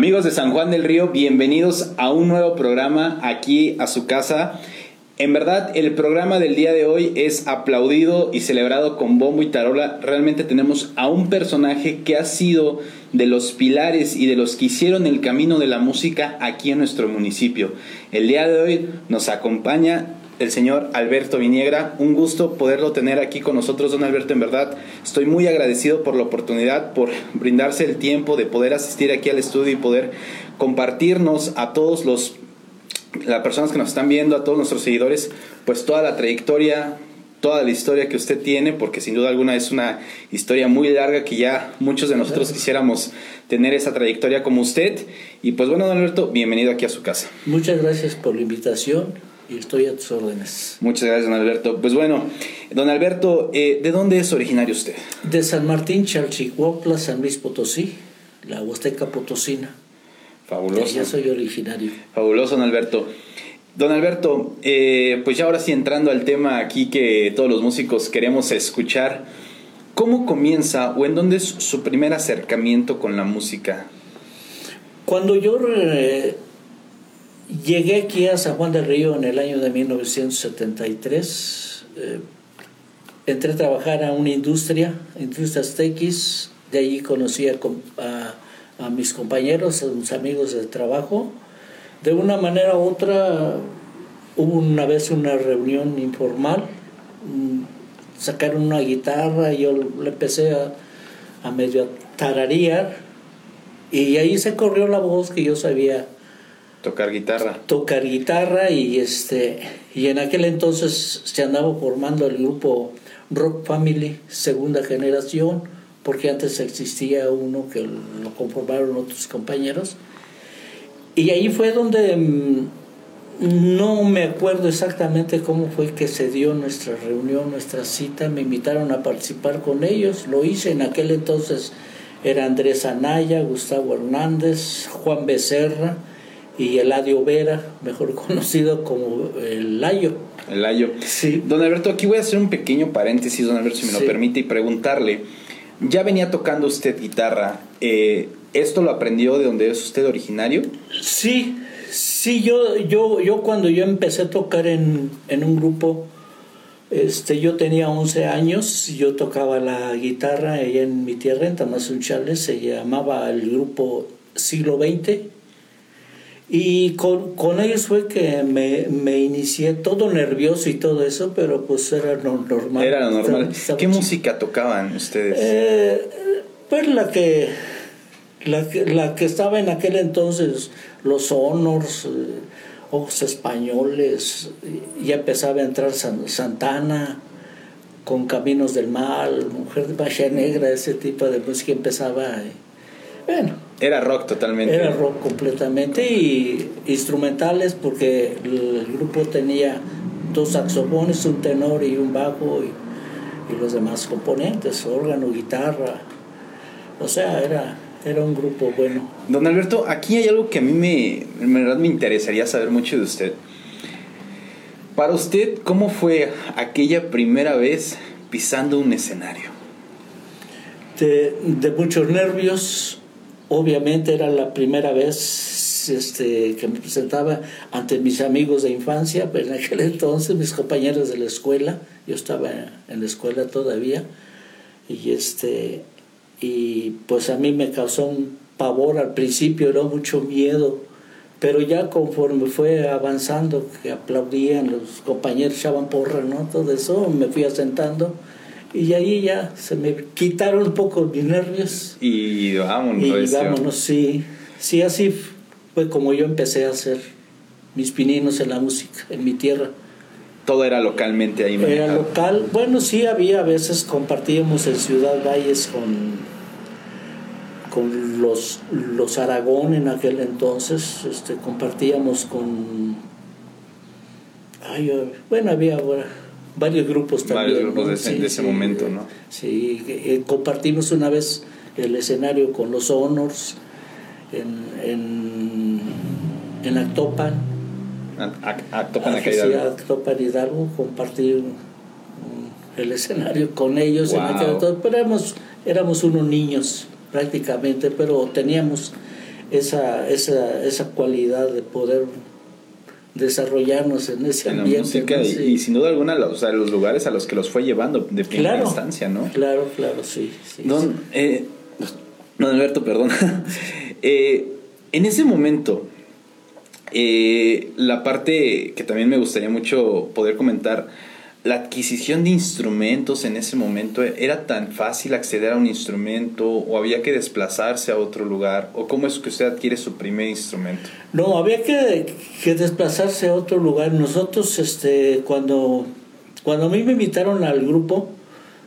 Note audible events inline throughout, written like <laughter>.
Amigos de San Juan del Río, bienvenidos a un nuevo programa aquí a su casa. En verdad, el programa del día de hoy es aplaudido y celebrado con bombo y tarola. Realmente tenemos a un personaje que ha sido de los pilares y de los que hicieron el camino de la música aquí en nuestro municipio. El día de hoy nos acompaña el señor Alberto Viniegra. Un gusto poderlo tener aquí con nosotros, don Alberto. En verdad, estoy muy agradecido por la oportunidad, por brindarse el tiempo de poder asistir aquí al estudio y poder compartirnos a todos los las personas que nos están viendo, a todos nuestros seguidores, pues toda la trayectoria, toda la historia que usted tiene, porque sin duda alguna es una historia muy larga que ya muchos de nosotros quisiéramos tener esa trayectoria como usted. Y pues bueno, don Alberto, bienvenido aquí a su casa. Muchas gracias por la invitación y estoy a tus órdenes. Muchas gracias, don Alberto. Pues bueno, don Alberto, eh, ¿de dónde es originario usted? De San Martín, Chalchihuapla, San Luis Potosí, la Huasteca Potosina. Fabuloso. Ya soy originario. Fabuloso, don Alberto. Don Alberto, eh, pues ya ahora sí entrando al tema aquí que todos los músicos queremos escuchar, ¿cómo comienza o en dónde es su primer acercamiento con la música? Cuando yo eh, llegué aquí a San Juan del Río en el año de 1973, eh, entré a trabajar a una industria, Industrias TX, de allí conocí a mis compañeros, a mis amigos de trabajo. De una manera u otra, hubo una vez una reunión informal, mm, sacaron una guitarra y yo le empecé a, a medio tararear. Y ahí se corrió la voz que yo sabía tocar guitarra. Tocar guitarra y este y en aquel entonces se andaba formando el grupo Rock Family segunda generación porque antes existía uno que lo conformaron otros compañeros. Y ahí fue donde mm, no me acuerdo exactamente cómo fue que se dio nuestra reunión, nuestra cita, me invitaron a participar con ellos, lo hice. En aquel entonces era Andrés Anaya, Gustavo Hernández, Juan Becerra y Eladio Vera, mejor <laughs> conocido como el Layo. El Layo. Sí. Don Alberto, aquí voy a hacer un pequeño paréntesis, don Alberto, si me Sí. lo permite, y preguntarle, ya venía tocando usted guitarra, eh, ¿esto lo aprendió de donde es usted originario? Sí, sí, yo, yo, yo cuando yo empecé a tocar en, en un grupo, este, yo tenía 11 años, yo tocaba la guitarra allá en mi tierra, en Tamazunchales, se llamaba el grupo Siglo XX. Y con, con ellos fue que me, me inicié todo nervioso y todo eso, pero pues era no- normal. Era lo normal. Estaba- estaba ¿Qué chico. música tocaban ustedes? Eh, pues la que, la que la que estaba en aquel entonces, los honors, eh, ojos españoles, ya empezaba a entrar San- Santana con Caminos del Mal, Mujer de Baja Negra, ese tipo de música empezaba. eh, bueno, Era rock totalmente. era rock completamente y instrumentales porque el grupo tenía dos saxofones, un tenor y un bajo y, y los demás componentes, órgano, guitarra. O sea, era, era un grupo bueno. Don Alberto, aquí hay algo que a mí me, en verdad me interesaría saber mucho de usted. Para usted, ¿cómo fue aquella primera vez pisando un escenario? De, de muchos nervios, obviamente era la primera vez este, que me presentaba ante mis amigos de infancia, pero en aquel entonces mis compañeros de la escuela, yo estaba en la escuela todavía, y este y pues a mí me causó un pavor al principio, era mucho miedo, pero ya conforme fue avanzando, que aplaudían, los compañeros echaban porra, ¿no? Todo eso, me fui asentando y ahí ya se me quitaron un poco mis nervios Y vámonos. y vámonos, sí, sí, así fue como yo empecé a hacer mis pininos en la música, en mi tierra. Todo era localmente ahí Era manejado. local, bueno, sí, había a veces compartíamos en Ciudad Valles con, con los, los Aragón en aquel entonces, este, compartíamos con. Ay, bueno, había bueno, varios grupos también. Varios grupos ¿no? de ese- Sí, de ese sí, momento, ¿no? Sí, eh, compartimos una vez el escenario con los Honors en, en, en Actopan. A, a- a- tocan Ah. Actopan Hidalgo, compartir el escenario con ellos. en Wow. aquel entonces, pero éramos, éramos unos niños prácticamente, pero teníamos esa, esa, esa cualidad de poder desarrollarnos en ese en ambiente. la música ¿no? y, Sí. y sin duda alguna o sea, los lugares a los que los fue llevando de primera Claro. instancia, ¿no? Claro, claro, sí. sí, Don, eh, don Alberto, perdón. <laughs> Eh, en ese momento, eh, la parte que también me gustaría mucho poder comentar, la adquisición de instrumentos en ese momento, ¿era tan fácil acceder a un instrumento o había que desplazarse a otro lugar? ¿O cómo es que usted adquiere su primer instrumento? No, había que, que desplazarse a otro lugar. Nosotros, este, cuando, cuando a mí me invitaron al grupo,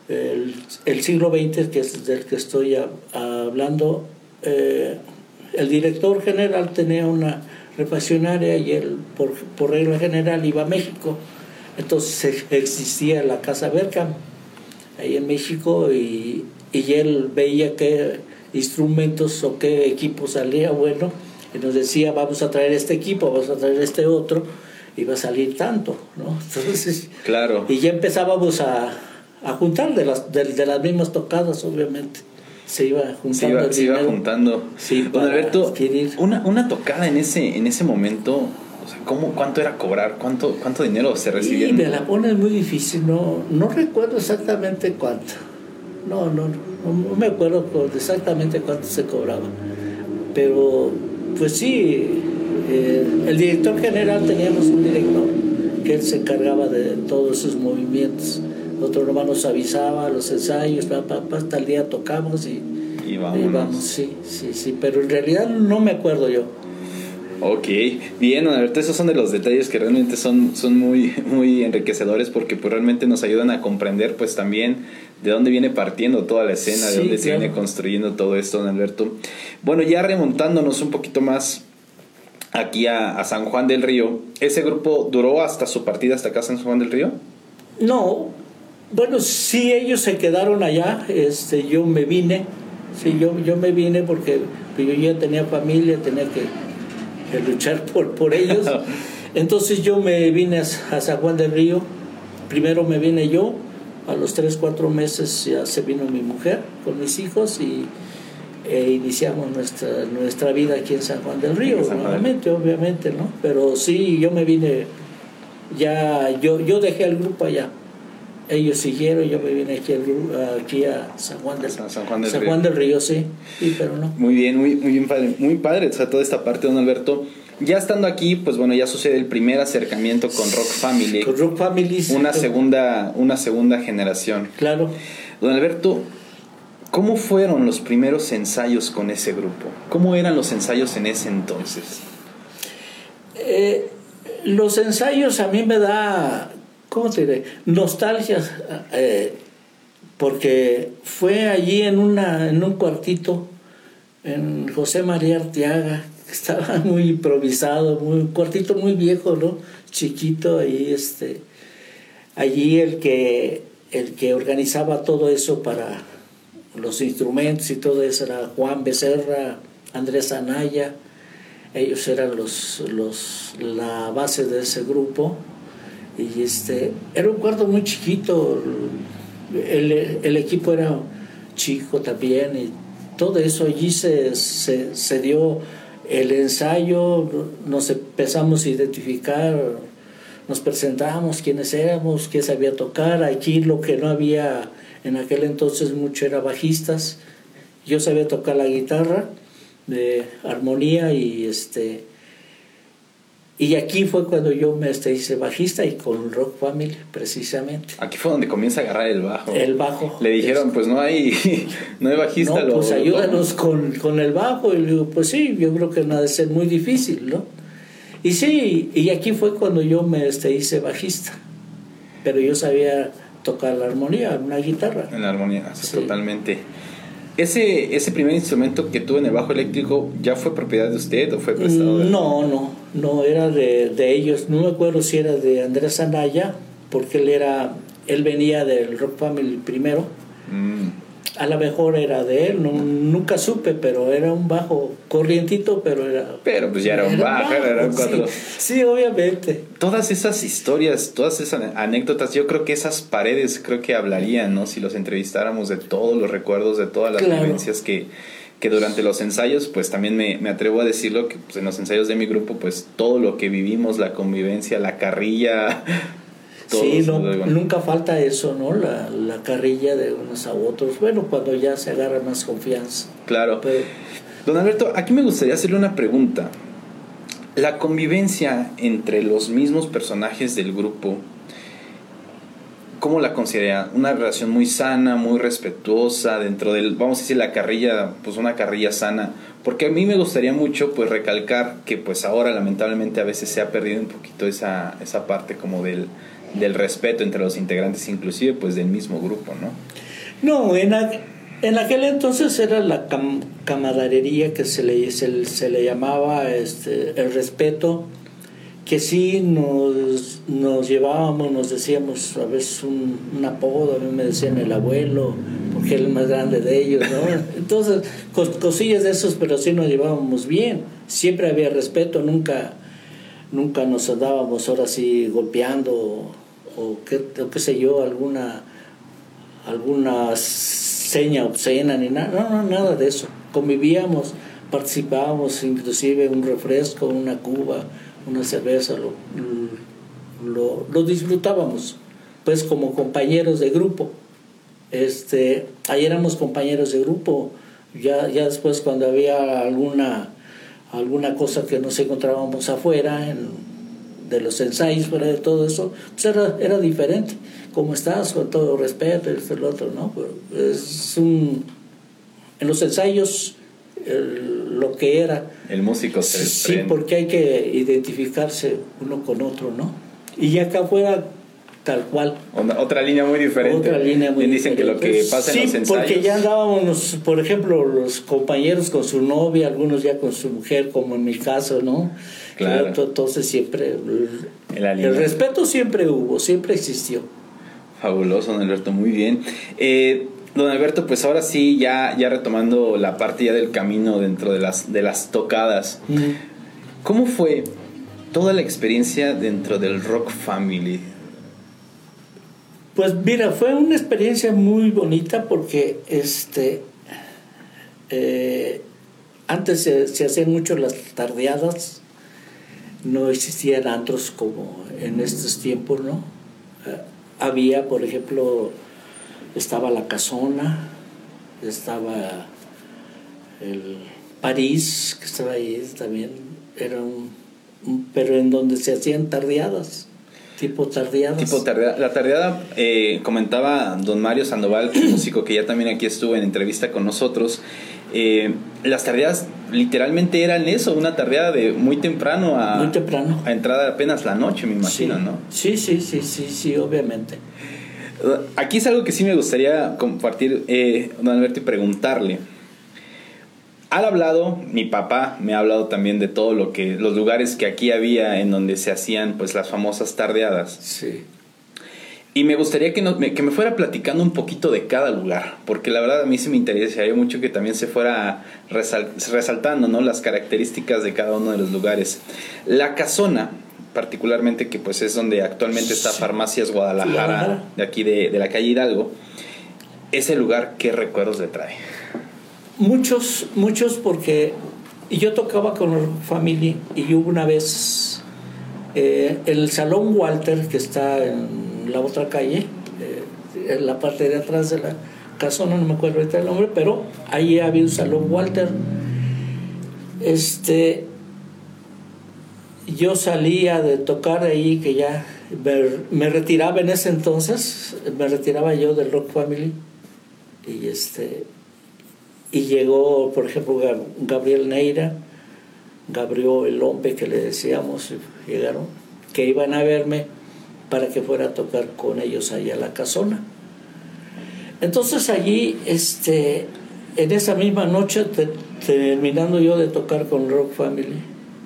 el, siglo XX, que es del que estoy hablando, eh, el director general tenía una refaccionaria y él, por, por regla general, iba a México. Entonces existía la Casa Berkham ahí en México y, y él veía qué instrumentos o qué equipo salía bueno y nos decía vamos a traer este equipo, vamos a traer este otro y va a salir tanto, ¿no? <laughs> Entonces, Claro. y ya empezábamos a, a juntar de las, de, de las mismas tocadas, obviamente. Se iba juntando Se iba, se iba juntando. Sí, Don para Alberto, adquirir. una, una tocada en ese, en ese momento, o sea, ¿cómo, ¿cuánto era cobrar? ¿Cuánto, cuánto dinero se recibía? Y me la pones muy difícil, no, no recuerdo exactamente cuánto. No, no, no, no me acuerdo exactamente cuánto se cobraba. Pero, pues sí, eh, el director general teníamos un director que él se encargaba de todos esos movimientos. Otro nomás nos avisaba los ensayos, hasta el día tocamos y, Y y vamos, sí, sí, sí. Pero en realidad no me acuerdo yo. Ok, bien, Alberto, esos son de los detalles que realmente son, son muy, <laughs> muy enriquecedores porque pues, realmente nos ayudan a comprender pues también de dónde viene partiendo toda la escena, Sí, de dónde se viene construyendo todo esto, don Alberto. Bueno, ya remontándonos un poquito más aquí a, a San Juan del Río, ¿ese grupo duró hasta su partida hasta acá San Juan del Río? No, bueno, sí ellos se quedaron allá, este, yo me vine, sí, yo, yo me vine porque pues, yo ya tenía familia, tenía que, que luchar por, por ellos. <laughs> Entonces yo me vine a, a San Juan del Río, primero me vine yo, a los tres, cuatro meses ya se vino mi mujer con mis hijos y e iniciamos nuestra, nuestra vida aquí en San Juan del Río, nuevamente, obviamente, ¿no? Pero sí, yo me vine, ya, yo, yo dejé el grupo allá. Ellos siguieron, yo me vine aquí, al aquí a San Juan del, San- San Juan del San Río. Juan del Río, sí, sí, pero no. Muy bien, muy, muy bien padre, muy padre, o sea, toda esta parte, don Alberto. Ya estando aquí, pues bueno, ya sucede el primer acercamiento con Rock Family, Con Rock Family. sí, una segunda, una segunda generación. Claro. Don Alberto, ¿cómo fueron los primeros ensayos con ese grupo? ¿Cómo eran los ensayos en ese entonces? Eh, los ensayos a mí me da, ¿cómo te diré? Nostalgia, eh, porque fue allí en, una, en un cuartito, en José María Arteaga, que estaba <laughs> muy improvisado, muy, un cuartito muy viejo, ¿no? Chiquito, ahí este, allí el que, el que organizaba todo eso para los instrumentos y todo eso era Juan Becerra, Andrés Anaya, ellos eran los, los, la base de ese grupo. Y este, era un cuarto muy chiquito, el, el equipo era chico también, y todo eso allí se, se, se dio el ensayo, nos empezamos a identificar, nos presentamos quiénes éramos, qué sabía tocar. Aquí lo que no había en aquel entonces mucho era bajistas. Yo sabía tocar la guitarra de armonía y este y aquí fue cuando yo me este, hice bajista y con Rock Family precisamente Aquí fue donde comienza a agarrar el bajo. el bajo Le dijeron, pues no hay, <laughs> no hay bajista. no, lo- pues lo- ayúdanos con, con el bajo y le digo pues sí yo creo que no ha de ser muy difícil no y sí y aquí fue cuando yo me este, hice bajista pero yo sabía tocar la armonía una guitarra En la armonía, Sí. totalmente. Ese, ese primer instrumento que tuvo en el bajo eléctrico, ¿ya fue propiedad de usted o fue prestado? de- No, no, no era de, de ellos. No me acuerdo si era de Andrés Anaya, porque él era, él venía del Rock Family primero. Mm, A lo mejor era de él, no, nunca supe, pero era un bajo corrientito, pero era. Pero pues ya era un bajo, era un sí. cuatro. Sí, obviamente. Todas esas historias, todas esas anécdotas, yo creo que esas paredes creo que hablarían, ¿no? Si los entrevistáramos de todos los recuerdos, de todas las Claro. vivencias que, que durante los ensayos, pues también me, me atrevo a decirlo, que pues, en los ensayos de mi grupo, pues todo lo que vivimos, la convivencia, la carrilla, sí, no, nunca falta eso, ¿no? La, la, carrilla de unos a otros. Bueno, cuando ya se agarra más confianza. Claro. Don Alberto, aquí me gustaría hacerle una pregunta. La convivencia entre los mismos personajes del grupo, ¿cómo la considera? Una relación muy sana, muy respetuosa, dentro del, vamos a decir, la carrilla, pues una carrilla sana. Porque a mí me gustaría mucho, pues, recalcar que, pues, ahora lamentablemente a veces se ha perdido un poquito esa, esa parte como del, del respeto entre los integrantes, inclusive pues del mismo grupo, ¿no? No, en, en aquel entonces era la camaradería que se le, se, le llamaba este, el respeto, que sí nos, nos llevábamos, nos decíamos a veces un, un, apodo, a mí me decían el abuelo, porque era el más grande de ellos, ¿no? <laughs> Entonces, cosillas de esos, pero sí nos llevábamos bien, siempre había respeto, nunca, nunca nos andábamos ahora sí golpeando o qué, qué sé yo, alguna, alguna seña obscena, ni nada, no, no, nada de eso. Convivíamos, participábamos, inclusive un refresco, una cuba, una cerveza, lo, lo, lo disfrutábamos, pues como compañeros de grupo. Este, ahí éramos compañeros de grupo, ya, ya después cuando había alguna, alguna cosa que nos encontrábamos afuera, de los ensayos, fuera de todo eso, pues era, era diferente. ¿Cómo estás? Con todo respeto, esto, el otro, ¿no? Pero es un... En los ensayos, lo que era... El músico se Sí, porque hay que identificarse uno con otro, ¿no? Y ya acá afuera tal cual. Otra línea muy diferente. Otra línea muy dicen que lo que pasa en los ensayos. porque ya andábamos, por ejemplo, los compañeros con su novia, algunos ya con su mujer, como en mi caso, ¿no? Claro. Entonces siempre, el, respeto siempre hubo, siempre existió. Fabuloso, don Alberto, muy bien. Eh, don Alberto, pues ahora sí, ya, ya retomando la parte ya del camino dentro de las, de las tocadas, ¿cómo fue toda la experiencia dentro del Rock Family? Pues mira, fue una experiencia muy bonita porque este eh, antes se, se hacían mucho las tardeadas no existían antros como en estos tiempos, ¿no? Eh, había, por ejemplo, estaba la Casona, estaba el París, que estaba ahí también, era un, pero en donde se hacían tardeadas. Tipo tardeadas. Tipo. La tardeada, eh, comentaba don Mario Sandoval, músico que ya también aquí estuvo en entrevista con nosotros, eh, las tardeadas literalmente eran eso, una tardeada de muy temprano a, muy temprano. a entrada apenas la noche, me imagino, ¿no? Sí, sí, sí, sí, sí, obviamente. Aquí es algo que sí me gustaría compartir, eh, don Alberto, y preguntarle. Ha hablado, mi papá me ha hablado también de todo lo que, los lugares que aquí había en donde se hacían pues las famosas tardeadas. Sí. Y me gustaría que, me, que me fuera platicando un poquito de cada lugar, porque la verdad a mí sí me interesaría mucho que también se fuera resaltando ¿no? las características de cada uno de los lugares. La casona, particularmente que pues es donde actualmente está Farmacias Guadalajara, de aquí de, de la calle Hidalgo, ese lugar, ¿qué recuerdos le trae? Muchos, muchos porque yo tocaba con familia y hubo una vez eh, el Salón Walter, que está en la otra calle, eh, en la parte de atrás de la casona, no me acuerdo ahorita el nombre, pero ahí había un salón Walter. Este, yo salía de tocar ahí, que ya me, retiraba en ese entonces, me retiraba yo del Rock Family, y este, y llegó, por ejemplo, Gabriel Neira, Gabriel el hombre que le decíamos, llegaron, que iban a verme para que fuera a tocar con ellos allá a la casona. Entonces allí, este, en esa misma noche, terminando yo de tocar con Rock Family,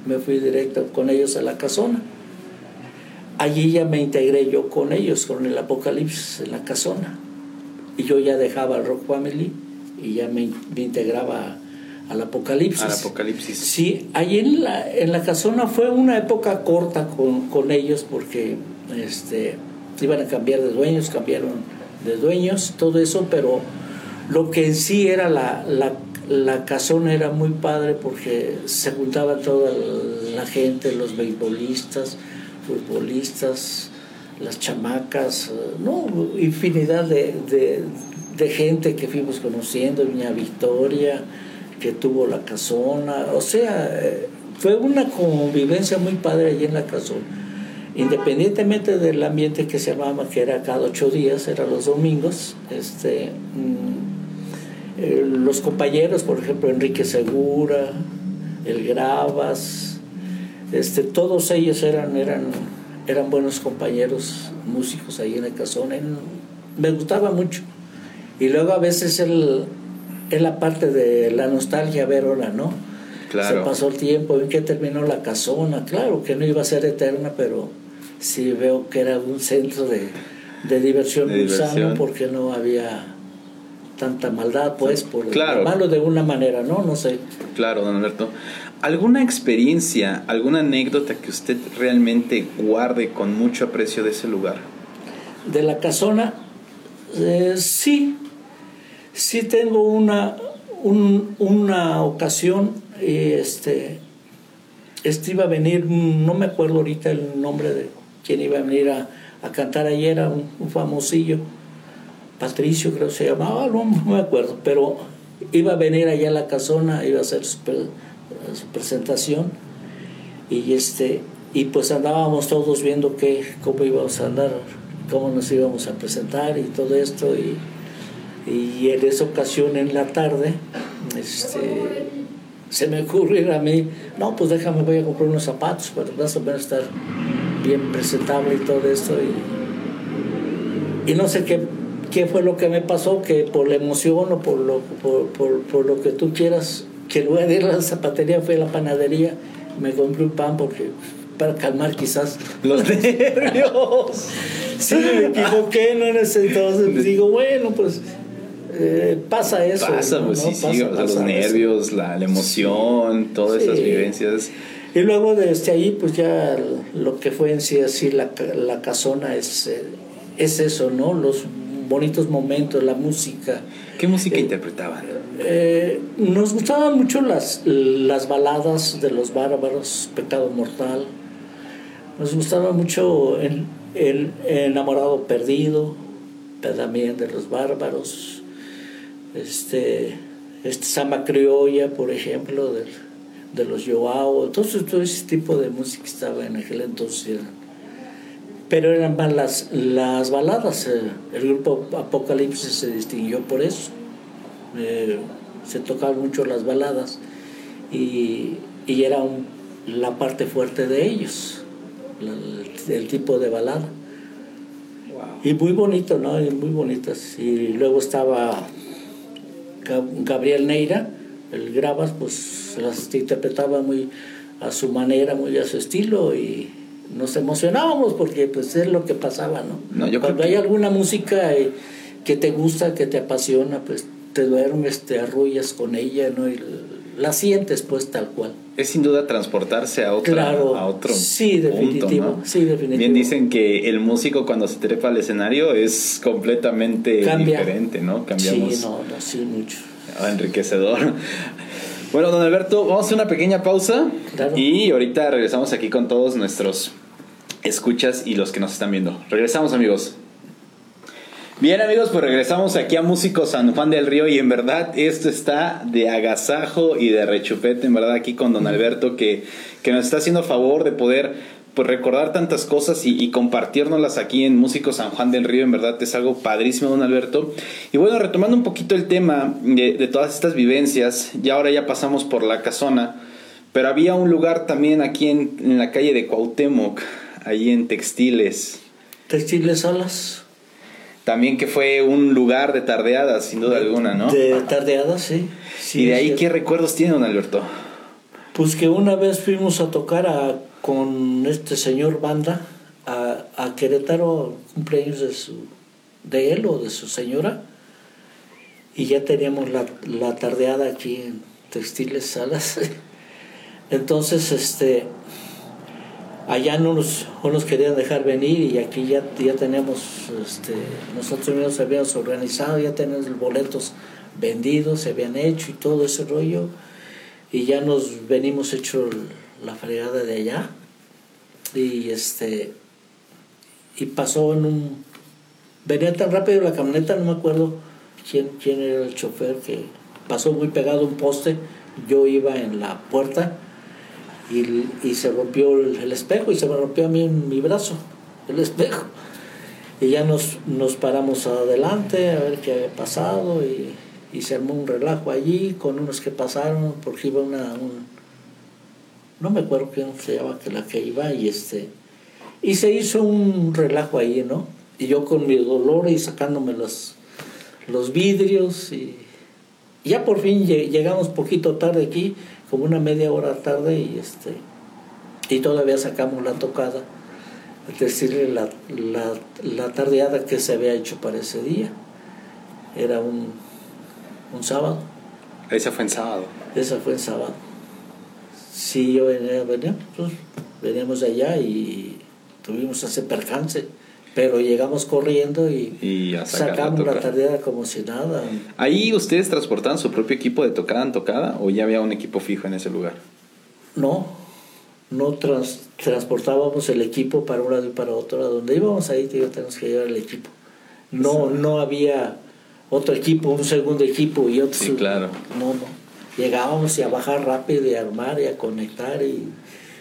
me fui directo con ellos a la casona. Allí ya me integré yo con ellos, con el Apocalipsis en la casona. Y yo ya dejaba el Rock Family y ya me, integraba al Apocalipsis. Al Apocalipsis. Sí, allí en la, en la casona fue una época corta con, con ellos porque este, iban a cambiar de dueños, cambiaron de dueños, todo eso, pero lo que en sí era la, la casona era muy padre porque se juntaba toda la gente, los beisbolistas, futbolistas, las chamacas, no, infinidad de, gente que fuimos conociendo, Viña Victoria, que tuvo la casona, o sea, eh, fue una convivencia muy padre allí en la casona. Independientemente del ambiente que se llamaba, que era cada ocho días, era los domingos, este, mm, eh, los compañeros, por ejemplo, Enrique Segura, el Gravas, este, todos ellos eran, eran, eran buenos compañeros músicos ahí en el casón. me gustaba mucho. Y luego a veces el, es la parte de la nostalgia ver ahora, ¿no? Claro. Se pasó el tiempo, en que terminó la casona, claro que no iba a ser eterna, pero sí veo que era un centro de, diversión muy sano porque no había tanta maldad, pues, por claro. malo de una manera, ¿no? No sé. Claro, don Alberto. ¿Alguna experiencia, alguna anécdota que usted realmente guarde con mucho aprecio de ese lugar? De la casona, eh, sí, sí tengo una, una ocasión, este, este iba a venir, no me acuerdo ahorita el nombre de quien iba a venir a, cantar ayer, un, un, famosillo, Patricio creo que se llamaba, no, me acuerdo, pero iba a venir allá a la casona, iba a hacer su, presentación y este y pues andábamos todos viendo que, cómo íbamos a andar, cómo nos íbamos a presentar y todo esto y y en esa ocasión en la tarde, este, se me ocurrió a mí, no, pues déjame, voy a comprar unos zapatos para más o menos estar bien presentable y todo esto. Y, y no sé qué, qué fue lo que me pasó, que por la emoción o por lo, por, por, por lo que tú quieras, que luego de ir a la zapatería fue a la panadería, me compré un pan porque para calmar quizás los <laughs> nervios. sí, me equivoqué, ¿no? En ese entonces digo, bueno, pues eh, pasa eso. Pasa, pues sí, sí, los nervios, la, emoción, todas esas vivencias. Y luego desde ahí, pues ya lo que fue en sí así la, la casona es, eh, es eso, ¿no? Los bonitos momentos, la música. ¿Qué música eh, interpretaban? nos gustaban mucho las, las baladas de los bárbaros, Pecado Mortal. Nos gustaba mucho el, el Enamorado Perdido, también de los bárbaros este, este Samba Criolla, por ejemplo, de, de los Joao, entonces todo ese tipo de música estaba en aquel entonces. Pero eran más las, las baladas, eh, el grupo Apocalipsis se distinguió por eso. Eh, se tocaban mucho las baladas y, y era la parte fuerte de ellos, el, tipo de balada. Y muy bonito, ¿no? muy bonitas. Y luego estaba Gabriel Neira, el Gravas, pues las interpretaba muy a su manera, muy a su estilo y nos emocionábamos porque pues es lo que pasaba, ¿no? Cuando hay alguna música eh, que te gusta, que te apasiona, pues te duermes, te arrullas con ella, ¿no? Y la sientes pues tal cual. Es sin duda transportarse a, otra, a otro sí, definitivo, sí, definitivo. Bien dicen que el músico cuando se trepa al escenario es completamente diferente, ¿no? Cambiamos. Sí, no, no, sí, mucho. Enriquecedor. <laughs> Bueno, don Alberto, vamos a hacer una pequeña pausa y ahorita regresamos aquí con todos nuestros escuchas y los que nos están viendo. Regresamos amigos. Bien amigos, pues regresamos aquí a Músico San Juan del Río y en verdad esto está de agasajo y de rechupete, en verdad aquí con don Alberto que, que nos está haciendo favor de poder pues recordar tantas cosas y, y compartirnoslas aquí en Músico San Juan del Río, en verdad es algo padrísimo, don Alberto. Y bueno, retomando un poquito el tema de, de todas estas vivencias, ya ahora ya pasamos por la casona, pero había un lugar también aquí en, en la calle de Cuauhtémoc, ahí en Textiles. Textiles Alas también que fue un lugar de tardeadas, sin duda alguna, ¿no? De tardeadas, sí. ¿Y de ahí qué recuerdos tiene, don Alberto? Pues que una vez fuimos a tocar a, con este señor Banda a, a Querétaro, cumpleaños de, su, de él o de su señora, y ya teníamos la, la tardeada aquí en Textiles Salas. <laughs> Entonces, este, allá no nos, no querían dejar venir y aquí ya, ya tenemos, este, nosotros mismos habíamos organizado, ya tenemos boletos vendidos, se habían hecho y todo ese rollo y ya nos venimos hecho la fregada de allá y este y pasó en un venía tan rápido la camioneta no me acuerdo quién quién era el chofer que pasó muy pegado un poste yo iba en la puerta y, y se rompió el, el, espejo y se me rompió a mí en mi brazo el espejo. Y ya nos, nos paramos adelante a ver qué había pasado y, y se armó un relajo allí con unos que pasaron porque iba una un, no me acuerdo quién se llama que la que iba y este y se hizo un relajo ahí no y yo con mi dolor y sacándome los los vidrios y ya por fin llegamos poquito tarde aquí como una media hora tarde y este y todavía sacamos la tocada es decir la, la, la tardeada que se había hecho para ese día. Era un, un sábado. Esa fue en sábado. Esa fue en sábado. Sí yo venía, venía pues, veníamos de allá y tuvimos ese percance pero llegamos corriendo y, y sacamos la, la como si nada. ¿Ahí ustedes transportaban su propio equipo de tocada en tocada o ya había un equipo fijo en ese lugar? No, no trans, transportábamos el equipo para un lado y para otro. A donde íbamos ahí teníamos que llevar el equipo. No, sí. no había otro equipo, un segundo equipo y otro. Sí, claro. No, no. Llegábamos y a bajar rápido y a armar y a conectar y,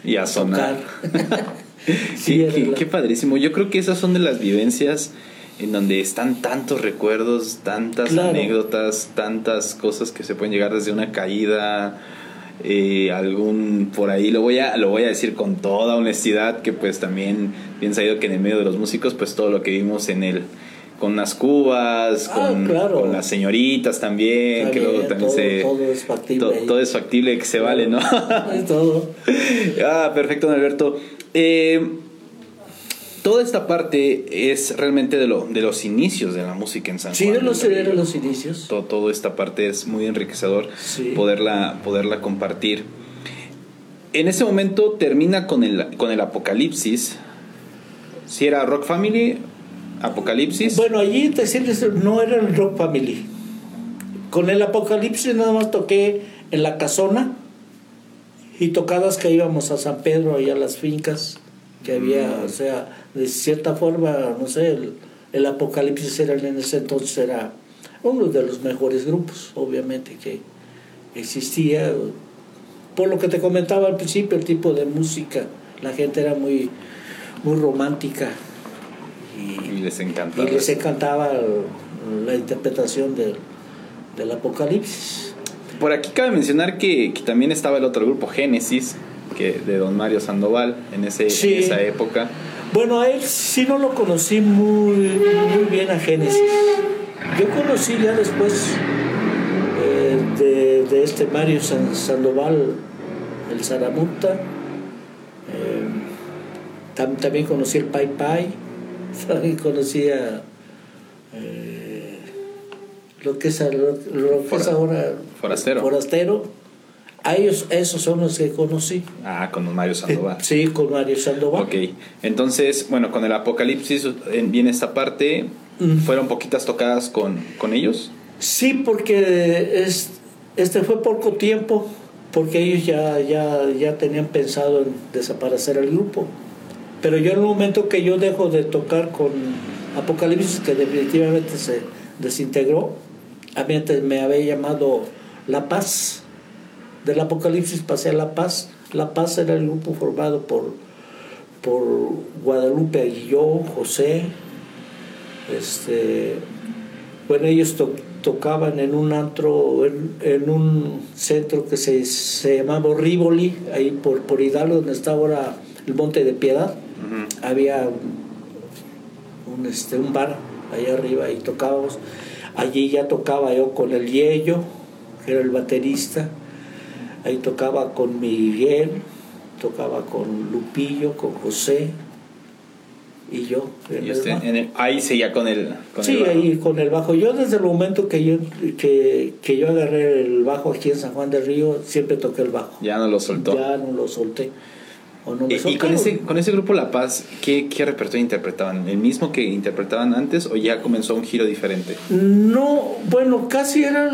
y a sonar. <laughs> <laughs> sí, qué, qué, padrísimo. Yo creo que esas son de las vivencias en donde están tantos recuerdos, tantas claro. anécdotas, tantas cosas que se pueden llegar desde una caída, eh, algún por ahí lo voy a lo voy a decir con toda honestidad que pues también bien sabido que en el medio de los músicos pues todo lo que vimos en el con las cubas, ah, con, claro. con, las señoritas también, que luego también todo, se todo es factible. to- todo es factible que se vale, ¿no? Es todo. <laughs> ah, perfecto, Alberto. Eh, toda esta parte es realmente de, lo, de los inicios de la música en San Sí, Juan. de los, de los inicios. todo, toda esta parte es muy enriquecedor Sí. poderla, poderla compartir. En ese momento termina con el, con el apocalipsis. Si era Rock Family, Apocalipsis. Bueno, allí decirles, no era el Rock Family. Con el Apocalipsis nada más toqué en la casona y tocadas que íbamos a San Pedro, allá a las fincas que había, Mm. o sea, de cierta forma, no sé, el, el Apocalipsis era en ese entonces era uno de los mejores grupos, obviamente, que existía. Por lo que te comentaba al principio, el tipo de música, la gente era muy, muy romántica. Y, y les y encantaba. les encantaba la interpretación del, del Apocalipsis. Por aquí cabe mencionar que, que también estaba el otro grupo, Génesis, que de Don Mario Sandoval, en, ese, Sí. en esa época. Bueno, a él sí no lo conocí muy, muy bien a Génesis. Yo conocí ya después eh, de, de este Mario San- Sandoval, el Zaramuta. Eh, tam- también conocí el Pai Pai. <laughs> También conocí a eh, lo que es, lo, que es ahora Forastero. Forastero. A ellos, esos son los que conocí. Ah, con Mario Sandoval. Sí, con Mario Sandoval. Ok, entonces, bueno, con el Apocalipsis eh, viene esta parte. Mm. ¿Fueron poquitas tocadas con, con ellos? Sí, porque es, este fue poco tiempo, porque ellos ya, ya, ya tenían pensado en desaparecer el grupo. Pero yo en el momento que yo dejo de tocar con Apocalipsis, que definitivamente se desintegró, a mí antes me había llamado La Paz. Del Apocalipsis pasé a La Paz. La Paz era el grupo formado por, por Guadalupe Aguilló, José, este, bueno, ellos to- tocaban en un antro, en, en un centro que se, se llamaba Rivoli, ahí por, por Hidalgo, donde está ahora el Monte de Piedad. Había un, un, este, un bar allá arriba y tocábamos. Allí ya tocaba yo con el Yello, que era el baterista. Ahí tocaba con Miguel, tocaba con Lupillo, con José y yo. Y usted en el- ahí seguía con el. Con sí, el bajo. ahí con el bajo. Yo desde el momento que yo, que, que yo agarré el bajo aquí en San Juan del Río, siempre toqué el bajo. Ya no lo soltó. Ya no lo solté. O no me Y, y soltaron. con ese, con ese grupo La Paz, ¿qué, ¿qué repertorio interpretaban? ¿El mismo que interpretaban antes o ya comenzó un giro diferente? No, bueno, casi era,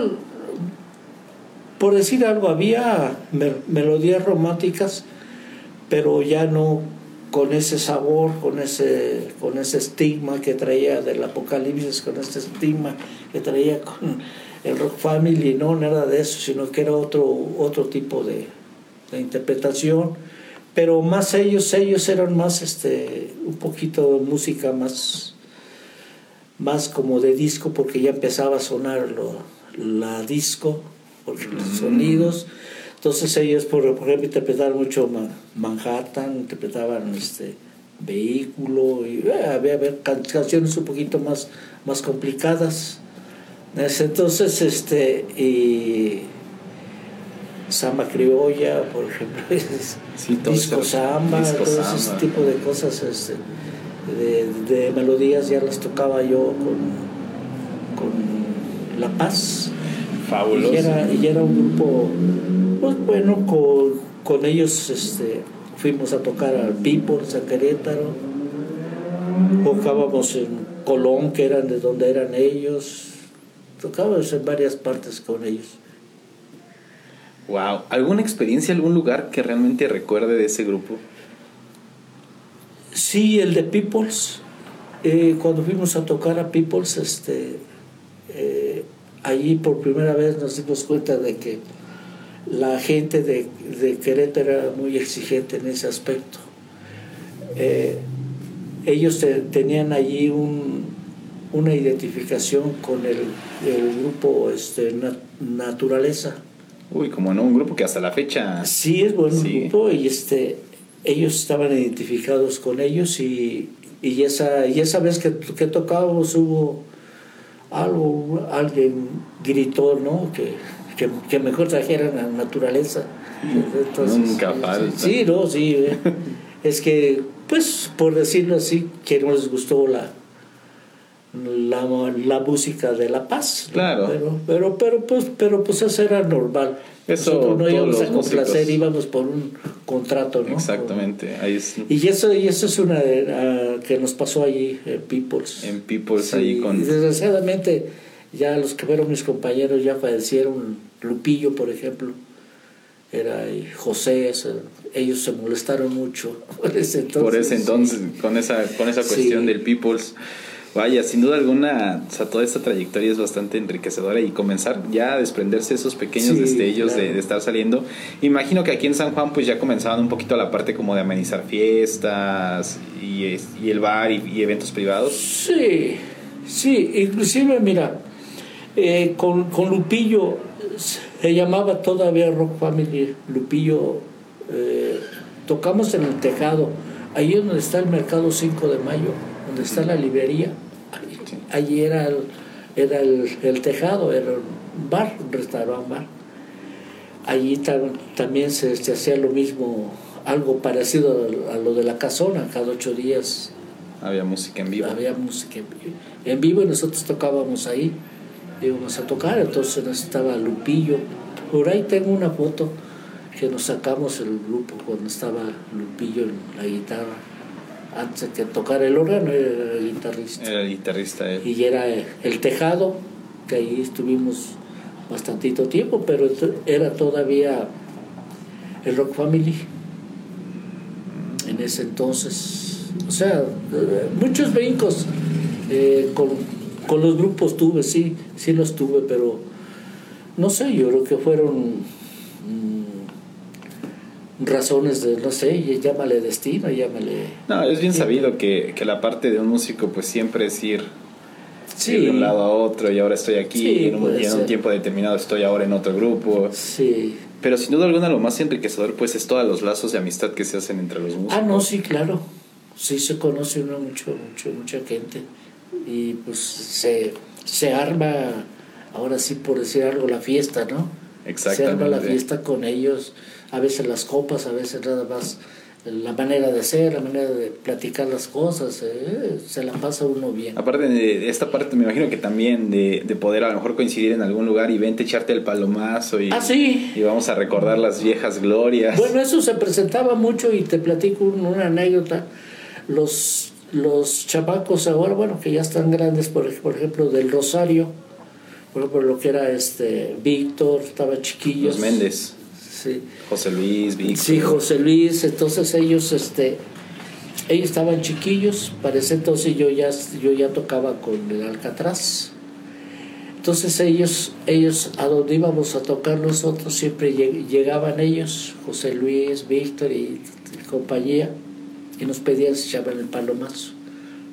por decir algo, había me- melodías románticas, pero ya no con ese sabor, con ese, con ese estigma que traía del apocalipsis, con ese estigma que traía con el rock family, no nada de eso, sino que era otro, otro tipo de, de interpretación. Pero más ellos, ellos eran más este, un poquito música más más como de disco porque ya empezaba a sonar lo- la disco, porque los sonidos. Entonces ellos, por, por ejemplo, interpretaban mucho Ma- Manhattan, interpretaban este vehículo, y eh, había, había can- canciones un poquito más, más complicadas. Es- Entonces, este, y samba criolla, por ejemplo, <laughs> Sí, todo disco samba, disco todo samba. ese tipo de cosas, este, de, de melodías ya las tocaba yo con, con La Paz. Fabuloso. Y era, y era un grupo, pues bueno, con, con ellos este, fuimos a tocar al Peoples, a Querétaro, tocábamos en Colón, que eran de donde eran ellos, tocábamos en varias partes con ellos. Wow. ¿Alguna experiencia, algún lugar que realmente recuerde de ese grupo? Sí, el de Peoples. eh, cuando fuimos a tocar a Peoples, este, eh, allí por primera vez nos dimos cuenta de que la gente de, de Querétaro era muy exigente en ese aspecto. Eh, ellos te- tenían allí un- una identificación con el, grupo este, Na- Naturaleza. Uy, como no, un grupo que hasta la fecha... Sí, es buen Sí. grupo y este, ellos estaban identificados con ellos y, y, esa, y esa vez que, que tocábamos hubo algo, alguien gritó, ¿no? Que, que, que mejor trajeran a naturaleza. Nunca falta. Sí, no, sí. eh. <laughs> es que, pues, por decirlo así, que no les gustó la, la, la música de La Paz. Claro. Pero, pero, pero, pues, pero pues eso era normal. Eso, Nosotros no íbamos a complacer, músicos. íbamos por un contrato, ¿no? Exactamente. Ahí es Y eso, y eso es una de, ah, que nos pasó allí en Peoples. en Peoples, Sí, ahí con... y desgraciadamente, ya los que fueron mis compañeros ya fallecieron. Lupillo, por ejemplo, era y José, ellos se molestaron mucho <laughs> por ese entonces. por ese sí. entonces, con esa, con esa Sí. cuestión del Peoples. Vaya, sin duda alguna, o sea, toda esta trayectoria es bastante enriquecedora y comenzar ya a desprenderse esos pequeños Sí, destellos claro. de, de estar saliendo. Imagino que aquí en San Juan pues ya comenzaban un poquito la parte como de amenizar fiestas y, el bar y, y eventos privados. Sí, sí, inclusive mira, eh, con, con Lupillo se llamaba todavía Rock Family, Lupillo, eh, tocamos en el tejado, ahí es donde está el mercado 5 de mayo, donde está la librería. Allí era el, era el, el tejado, era un bar, un restaurante bar. Allí tam- también se, se hacía lo mismo, algo parecido a lo de la casona, cada ocho días Había música en vivo. había música en vivo. En vivo y nosotros tocábamos ahí, íbamos a tocar, entonces estaba Lupillo. Por ahí tengo una foto que nos sacamos el grupo cuando estaba Lupillo en la guitarra. Antes de que tocara el órgano era el guitarrista. Era el guitarrista él. Y era el tejado, que ahí estuvimos bastantito tiempo, pero era todavía el Rock Family en ese entonces. O sea, eh, muchos brincos eh, con, con los grupos tuve, sí, sí los tuve, pero no sé, yo creo que fueron mm, razones de, no sé, llámale destino, llámale... No, es bien sabido que, que la parte de un músico pues siempre es ir, Sí, de un lado a otro y ahora estoy aquí Sí, y en un, puede y en un ser. tiempo determinado estoy ahora en otro grupo. sí. Pero sin duda alguna lo más enriquecedor pues es todos los lazos de amistad que se hacen entre los músicos. Ah, no, sí, claro. Sí se conoce uno mucho, mucho, mucha gente. Y pues se, se arma, ahora sí por decir algo, la fiesta, ¿no? Se arma la Exactamente. fiesta con ellos. A veces las copas, a veces nada más la manera de ser, la manera de platicar las cosas, eh, se la pasa uno bien. Aparte de esta parte, me imagino que también de, de, poder a lo mejor coincidir en algún lugar y vente echarte el palomazo y, ah, sí. y vamos a recordar las viejas glorias. Bueno, eso se presentaba mucho y te platico una anécdota. Los, los chamacos ahora, bueno, que ya están grandes, por, por ejemplo, del Rosario, por ejemplo, lo que era este Víctor, estaba chiquillo. Los Méndez. Sí. José Luis, Víctor. Sí, José Luis, entonces ellos, este, ellos estaban chiquillos, para ese entonces yo ya, yo ya tocaba con el Alcatraz. Entonces ellos, ellos, a donde íbamos a tocar nosotros, siempre llegaban ellos, José Luis, Víctor y, compañía, y nos pedían si echaban el palomazo.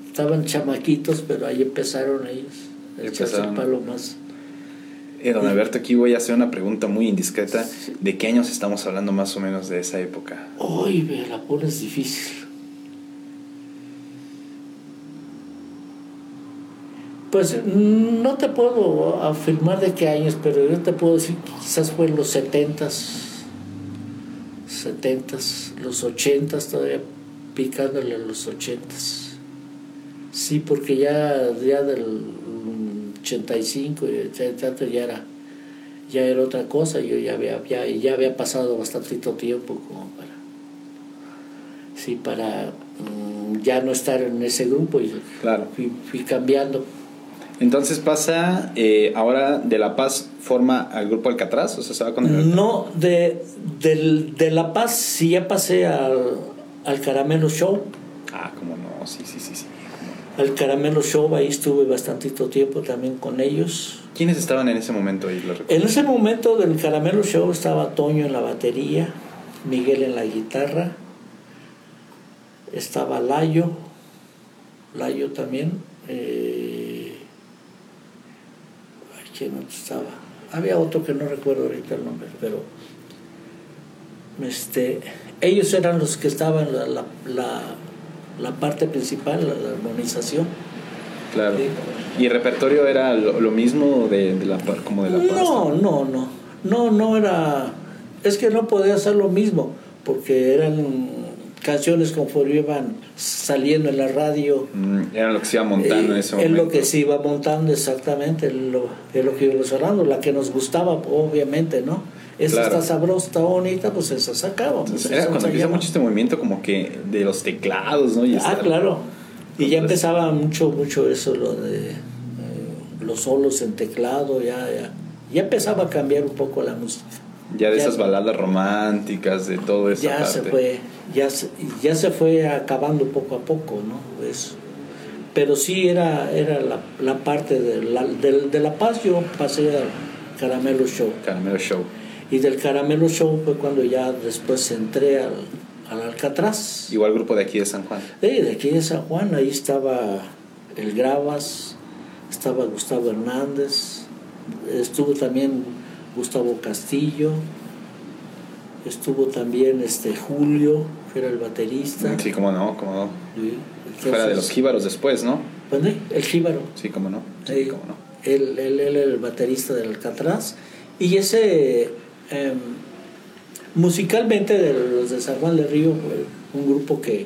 Estaban chamaquitos, pero ahí empezaron ellos a echarse el palomazo. Eh, don Alberto, aquí voy a hacer una pregunta muy indiscreta. ¿De qué años estamos hablando más o menos de esa época? Uy, me la pones difícil. Pues no te puedo afirmar de qué años, pero yo te puedo decir que quizás fue en los setentas, setentas, los ochentas, todavía picándole a los ochentas. Sí, porque ya, ya del 85 y ya era ya era otra cosa yo ya había ya, ya había pasado bastantito tiempo como para sí para mm, ya no estar en ese grupo y claro. fui, cambiando. Entonces pasa eh, ahora de La Paz forma al grupo Alcatraz o sea se va con el no de, de La Paz sí ya pasé al, al Caramelo Show. Ah cómo no sí sí sí sí al Caramelo Show, ahí estuve bastantito tiempo también con ellos. ¿Quiénes estaban en ese momento ahí? En ese momento del Caramelo Show estaba Toño en la batería, Miguel en la guitarra, estaba Layo, Layo también. Eh, ¿Quién estaba? Había otro que no recuerdo ahorita el nombre, pero este, ellos eran los que estaban la, la la parte principal, la, armonización. Claro. ¿Y el repertorio era lo, mismo de, la, como de la pasta? No, no, no. No, no era. Es que no podía ser lo mismo, porque eran canciones conforme iban saliendo en la radio. Mm, era lo que se iba montando en ese momento. Es lo que se iba montando exactamente, lo, es lo que iba sonando, la que nos gustaba, obviamente, ¿no? esa está sabrosa, está bonita, pues esa sacaba. era cuando empieza mucho este movimiento como que de los teclados, ¿no? ah, claro. Y ya empezaba mucho, mucho eso, lo de eh, los solos en teclado, ya, ya, ya empezaba a cambiar un poco la música. Ya de esas baladas románticas, de todo eso. Ya se fue, ya se, ya se fue acabando poco a poco, ¿no? Eso. Pero sí era, era la, la parte de la, de, de la paz, yo pasé al Caramelo Show. Caramelo Show. Y del Caramelo Show fue cuando ya después entré al, al Alcatraz. Igual grupo de aquí de San Juan. Sí, de aquí de San Juan, ahí estaba el Gravas, estaba Gustavo Hernández, estuvo también Gustavo Castillo, estuvo también este Julio, que era el baterista. Sí, cómo no, cómo no. Fuera de los jíbaros después, ¿no? ¿Dónde? El jíbaro. Sí, cómo no. Sí, cómo no. Él, él, el baterista del Alcatraz. Y ese Em, musicalmente de los de San Juan del Río, un grupo que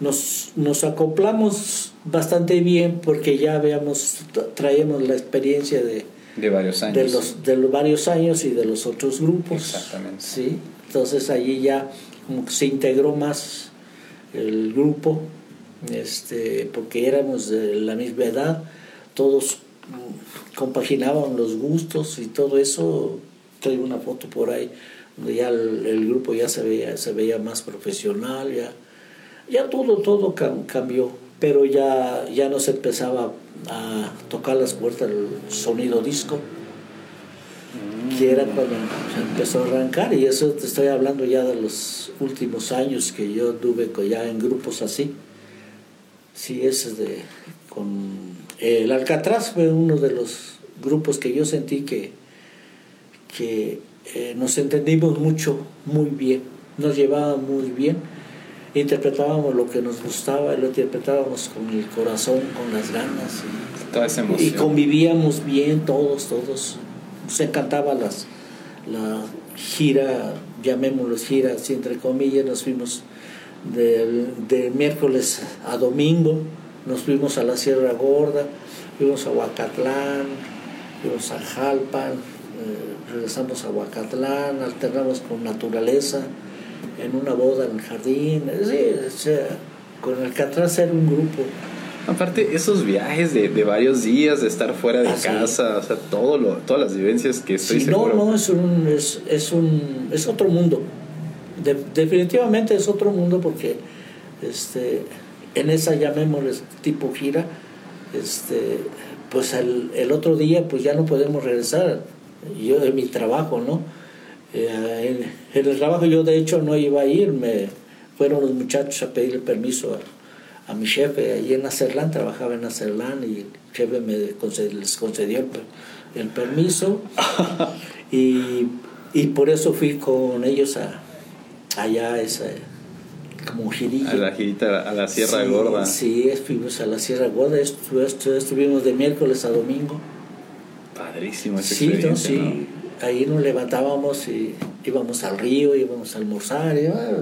nos, nos acoplamos bastante bien porque ya habíamos, traíamos la experiencia de, de varios años. De los, de los varios años y de los otros grupos. Exactamente. ¿sí? Entonces allí ya se integró más el grupo, este, porque éramos de la misma edad, todos compaginaban los gustos y todo eso traigo una foto por ahí donde ya el, grupo ya se veía, se veía más profesional, ya, ya todo, todo cambió, pero ya, ya no se empezaba a tocar las puertas del sonido disco, que era cuando se empezó a arrancar, y eso te estoy hablando ya de los últimos años que yo tuve ya en grupos así. Sí, ese de con el Alcatraz fue uno de los grupos que yo sentí que que eh, nos entendimos mucho, muy bien, nos llevábamos muy bien, interpretábamos lo que nos gustaba, lo interpretábamos con el corazón, con las ganas. Y, y convivíamos bien todos, todos. Nos encantaba las, la gira, llamémoslo gira, así entre comillas, nos fuimos de, miércoles a domingo. Nos fuimos a la Sierra Gorda, fuimos a Huacatlán, fuimos a Jalpan, eh, regresamos a Huacatlán, alternamos con naturaleza, en una boda en el jardín. Sí, con el Catrás era un grupo. Aparte, esos viajes de, varios días, de estar fuera de ah, casa, o sea, todo lo, todas las vivencias que estoy sí, No, no, es un, es, es, un, es otro mundo. definitivamente es otro mundo porque este, en esa, llamémosle tipo gira, este, pues el, el otro día pues ya no podemos regresar. Yo en mi trabajo, ¿no? Eh, en, el trabajo yo de hecho no iba a ir, me fueron los muchachos a pedirle permiso a, mi jefe. Allí en Acerlán, trabajaba en Acerlán y el jefe me les concedió el, permiso. <laughs> Y, por eso fui con ellos a, allá esa como girilla. A la girita, a la Sierra Gorda. Sí, fuimos a la Sierra Gorda, estuvimos de miércoles a domingo. Padrísimo ese sí, sí ahí nos levantábamos y íbamos al río, íbamos a almorzar, y, ah,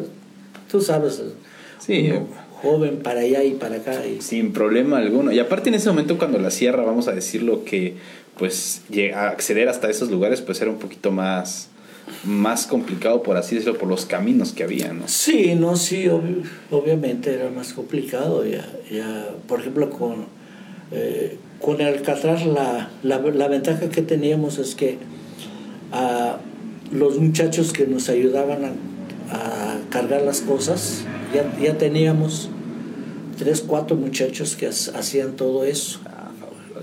tú sabes, sí, joven para allá y para acá. Y... Sin problema alguno. Y aparte en ese momento cuando la sierra, vamos a decirlo que pues acceder hasta esos lugares pues era un poquito más más complicado por así decirlo por los caminos que había no sí no sí obviamente era más complicado ya, ya por ejemplo con eh, con el Alcatraz la, la, la ventaja que teníamos es que a los muchachos que nos ayudaban a, cargar las cosas. Ya, ya, teníamos tres, cuatro muchachos que hacían todo eso. Ah,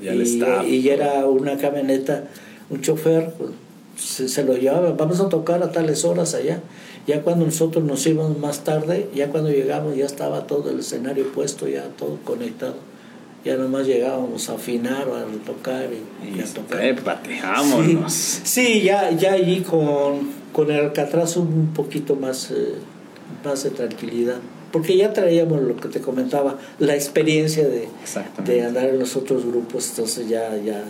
y, y, era una camioneta, un chofer, pues, se, se, lo llevaba, vamos a tocar a tales horas allá. Ya cuando nosotros nos íbamos más tarde, ya cuando llegamos ya estaba todo el escenario puesto, ya todo conectado ya nomás llegábamos a afinar o a tocar y, a tocar. Sí, ya, ya allí con, con el Alcatraz un poquito más, eh, más de tranquilidad. Porque ya traíamos lo que te comentaba, la experiencia de, de andar en los otros grupos, entonces ya, ya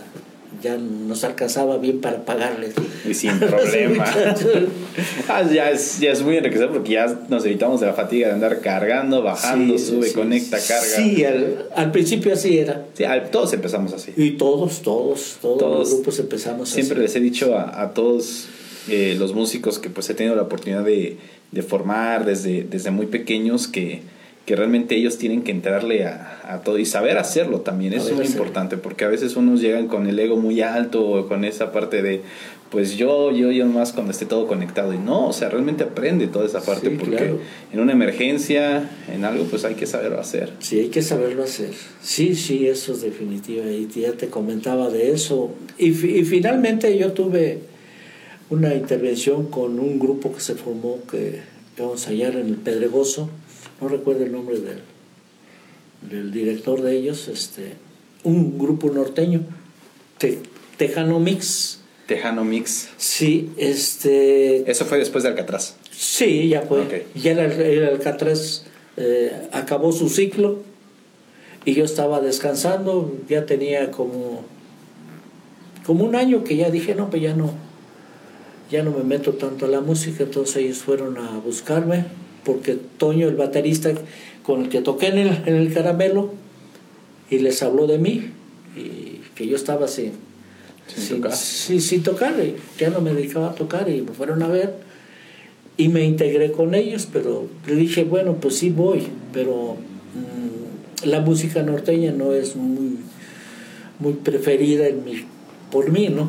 ya nos alcanzaba bien para pagarles. Y sin problema. <laughs> <laughs> Ah, ya, es, ya es muy enriquecedor porque ya nos evitamos de la fatiga de andar cargando, bajando, sube, conecta, carga. Sí, al, principio así era. Sí, todos empezamos así. Y todos, todos, todos, los grupos empezamos así. Siempre les he dicho a, a todos eh, los músicos que pues he tenido la oportunidad de, de formar desde, desde muy pequeños que que realmente ellos tienen que entrarle a, todo y saber hacerlo también, eso es muy importante, porque a veces unos llegan con el ego muy alto o con esa parte de, pues yo, yo, yo más cuando esté todo conectado, y no, o sea, realmente aprende toda esa parte, porque en una emergencia, en algo, pues hay que saberlo hacer. Sí, hay que saberlo hacer, sí, sí, eso es definitivo, y ya te comentaba de eso, y, y finalmente yo tuve una intervención con un grupo que se formó, que vamos a hallar en el Pedregoso, no recuerdo el nombre del, del director de ellos, este, un grupo norteño, Tejano Mix. Tejano Mix. Sí, este... Eso fue después de Alcatraz. Sí, ya fue. Ya el, Alcatraz eh, acabó su ciclo y yo estaba descansando, ya tenía como, como un año que ya dije, no, pues ya no, ya no me meto tanto a la música, entonces ellos fueron a buscarme porque Toño, el baterista con el que toqué en el, en el caramelo, y les habló de mí, y que yo estaba sin, sin, tocar. Sin, tocar, y ya no me dedicaba a tocar, y me fueron a ver, y me integré con ellos, pero le dije, bueno, pues sí voy, pero mm, la música norteña no es muy, muy preferida en mi, por mí, ¿no?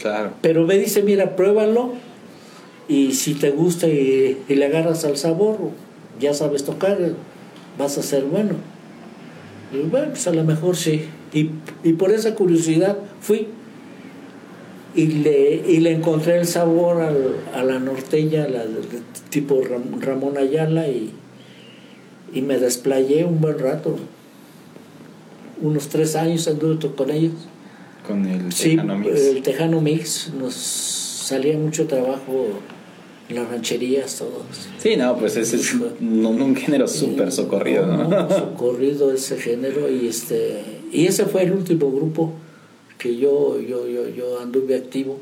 Claro. Pero me dice, mira, pruébalo y si te gusta y, le agarras al sabor, ya sabes tocar, vas a ser bueno. Y bueno, pues a lo mejor sí. Y, por esa curiosidad fui y le, y le encontré el sabor a la norteña, la, tipo Ramón Ayala, y, y me desplayé un buen rato. Unos tres años anduve con ellos. Con el Tejano Mix. El Tejano Mix. Nos salía mucho trabajo las rancherías, todo. Sí, no, pues ese es un, género súper socorrido, ¿no? socorrido ese género y este y ese fue el último grupo que yo yo yo yo anduve activo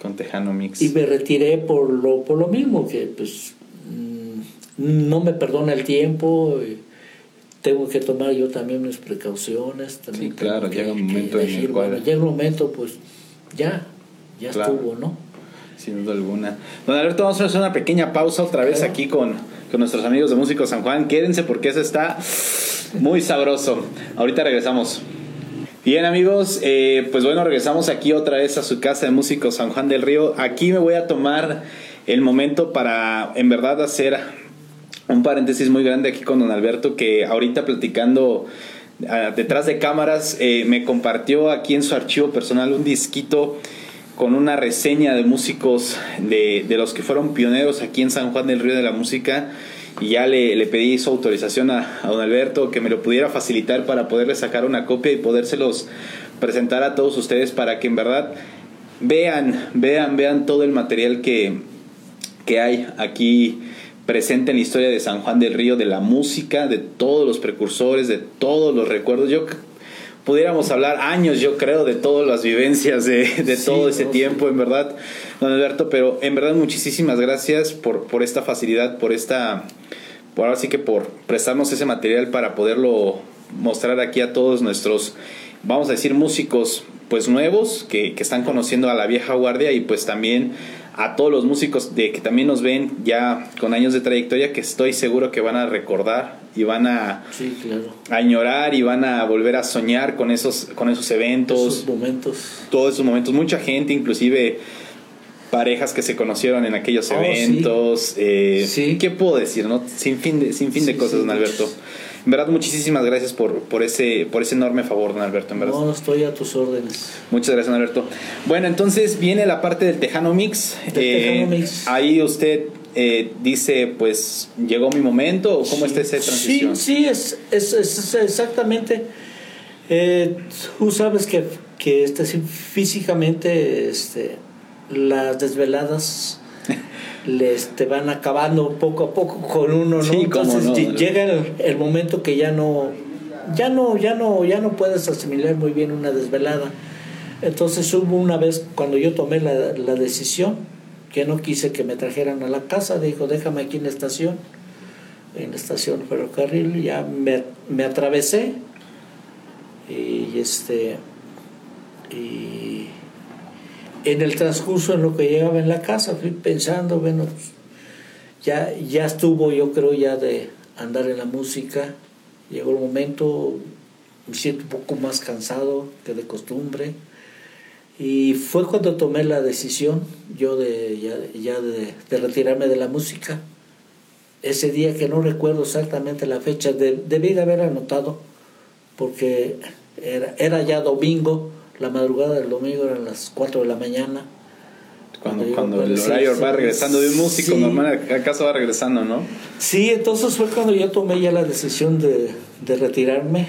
con Tejano Mix. Y me retiré por lo por lo mismo que pues mm, no me perdona el tiempo. tengo que tomar yo también mis precauciones. También sí, claro, llega un momento en el cual... llega un momento, pues ya, ya estuvo, ¿no? Sin duda alguna. Don Alberto, vamos a hacer una pequeña pausa otra vez aquí con, con nuestros amigos de Músicos San Juan. Quédense porque eso está muy sabroso. Ahorita regresamos. Bien amigos, eh, pues bueno, regresamos aquí otra vez a su casa de Músicos San Juan del Río. Aquí me voy a tomar el momento para en verdad hacer un paréntesis muy grande aquí con don Alberto que ahorita platicando ah, detrás de cámaras eh, me compartió aquí en su archivo personal un disquito con una reseña de músicos de, de, los que fueron pioneros aquí en San Juan del Río de la Música y ya le, le pedí su autorización a, a, don Alberto que me lo pudiera facilitar para poderle sacar una copia y podérselos presentar a todos ustedes para que en verdad vean, vean, vean todo el material que, que hay aquí presente en la historia de San Juan del Río, de la música, de todos los precursores, de todos los recuerdos. Yo pudiéramos hablar años, yo creo, de todas las vivencias de, de todo ese tiempo, en verdad, don Alberto, pero en verdad muchísimas gracias por, por esta facilidad, por esta, por ahora sí que por prestarnos ese material para poderlo mostrar aquí a todos nuestros, vamos a decir, músicos pues nuevos que, que están conociendo a la vieja guardia y pues también a todos los músicos de que también nos ven ya con años de trayectoria que estoy seguro que van a recordar y van a, añorar y van a volver a soñar con esos con esos eventos esos momentos todos esos momentos mucha gente inclusive parejas que se conocieron en aquellos oh, eventos eh, qué puedo decir no sin fin de sin fin de cosas don Alberto en verdad, muchísimas gracias por, por, ese, por ese enorme favor, don Alberto. En verdad. No, estoy a tus órdenes. Muchas gracias, don Alberto. Bueno, entonces viene la parte del Tejano Mix. Eh, ahí usted eh, dice, pues, ¿llegó mi momento o cómo está esa transición? Sí, sí, es, es, es exactamente. Eh, tú sabes que, que este, físicamente este, las desveladas <laughs> les te van acabando poco a poco con uno, ¿no? Entonces llega el, momento que ya no, ya no, ya no, ya no puedes asimilar muy bien una desvelada. Entonces hubo una vez cuando yo tomé la, decisión que no quise que me trajeran a la casa, dijo déjame aquí en la estación, en la estación ferrocarril, ya me, me atravesé y este y en el transcurso en lo que llegaba en la casa fui pensando, bueno, pues, ya, ya estuvo yo creo ya de andar en la música, llegó el momento, me siento un poco más cansado que de costumbre y fue cuando tomé la decisión yo de ya, de, retirarme de la música. Ese día que no recuerdo exactamente la fecha, debí de haber anotado porque era, era ya domingo la madrugada del domingo eran las 4 de la mañana. Cuando, cuando, el horario va regresando de un músico normal, acaso va regresando, ¿no? Sí, entonces fue cuando yo tomé ya la decisión de, de retirarme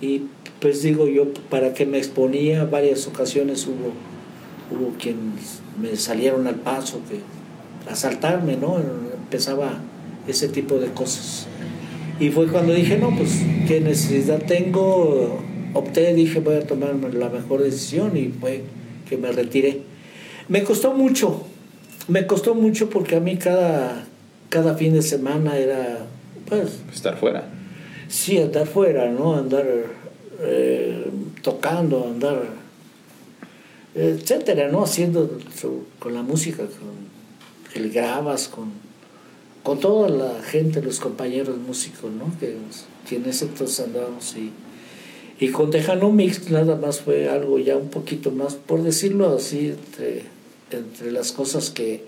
y pues digo yo, para que me exponía, varias ocasiones hubo, hubo quienes me salieron al paso, que asaltarme, ¿no? Empezaba ese tipo de cosas. Y fue cuando dije, no, pues, ¿qué necesidad tengo? opté, dije voy a tomar la mejor decisión y fue que me retiré. Me costó mucho, me costó mucho porque a mí cada, cada fin de semana era, pues... Estar fuera. Sí, andar fuera, ¿no? Andar eh, tocando, andar, etcétera, ¿no? Haciendo con la música, con el grabas, con, con toda la gente, los compañeros músicos, ¿no? Que, entonces andábamos y y con Tejano Mix nada más fue algo ya un poquito más, por decirlo así, entre, entre las cosas que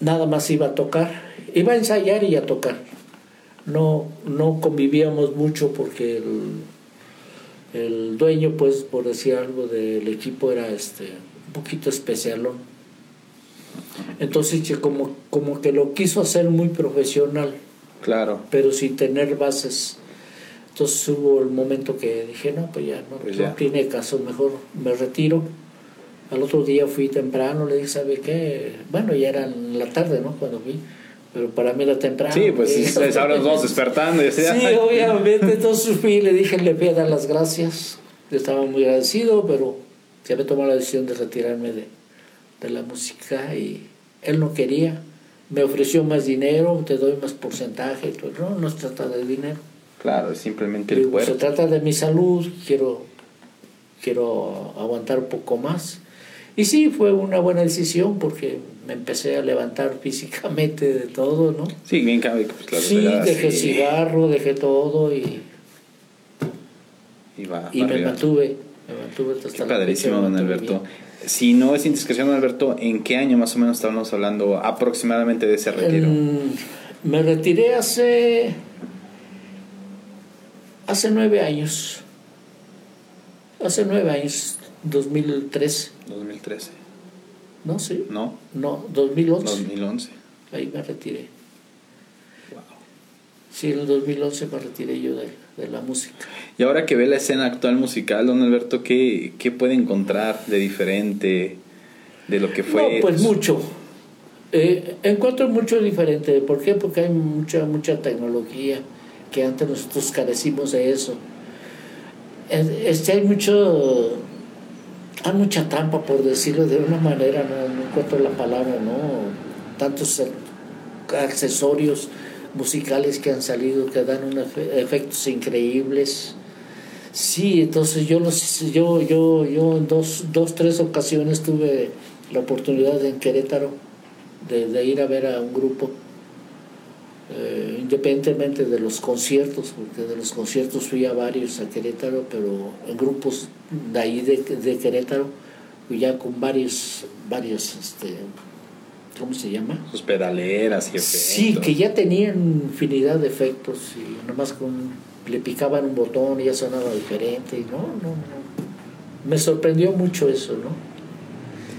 nada más iba a tocar. Iba a ensayar y a tocar. No, no convivíamos mucho porque el, el dueño, pues, por decir algo del equipo, era este un poquito especialón. Entonces, como, como que lo quiso hacer muy profesional. Claro. Pero sin tener bases entonces hubo el momento que dije, no, pues ya no, pues tiene caso, mejor me retiro. Al otro día fui temprano, le dije, ¿sabe qué? Bueno, ya era en la tarde, ¿no? Cuando fui. Pero para mí era temprano. Sí, pues ahora nos despertando. Y sí, obviamente. <laughs> Entonces fui y le dije, le voy a dar las gracias. Yo estaba muy agradecido, pero ya me tomó la decisión de retirarme de, de la música y él no quería. me ofreció más dinero, te doy más porcentaje. No, no se trata de dinero. Claro, es simplemente el cuerpo. se trata de mi salud, quiero, quiero aguantar un poco más. Y sí, fue una buena decisión porque me empecé a levantar <laughs> físicamente de todo, ¿no? Sí, bien cabe que pues, Sí, verdad, dejé sí, cigarro, dejé todo y, y va y para me arriba. mantuve. Me mantuve hasta Qué padrísimo, don Alberto. Si no es indiscreción, don Alberto, ¿en qué año más o menos estábamos hablando aproximadamente de ese retiro? En- me retiré hace hace nueve años. Hace nueve años, 2013. 2013. No, sí. ¿No? No, 2011. 2011. Ahí me retiré. Wow. Sí, en el 2011 me retiré yo de, de la música. Y ahora que ve la escena actual musical, don Alberto, ¿qué, qué puede encontrar de diferente de lo que fue? No, pues mucho. Eh, encuentro mucho diferente. ¿Por qué? Porque hay mucha, mucha tecnología que antes nosotros carecimos de eso. Es- Este, hay mucho, hay mucha trampa, por decirlo de una manera, no, encuentro la palabra, ¿no? Tantos accesorios musicales que han salido que dan unos efe- efectos increíbles. Sí, entonces yo los, yo, yo, yo en dos, dos, tres ocasiones tuve la oportunidad en Querétaro de ir a ver a un grupo, eh, independientemente de los conciertos, porque de los conciertos fui a varios a Querétaro, pero en grupos de ahí de, de Querétaro, y ya con varios, varios, este, ¿cómo se llama? Sus pedaleras y efectos. Sí, que ya tenían infinidad de efectos y nomás con, le picaban un botón y ya sonaba diferente. y No, no, no. Me sorprendió mucho eso, ¿no?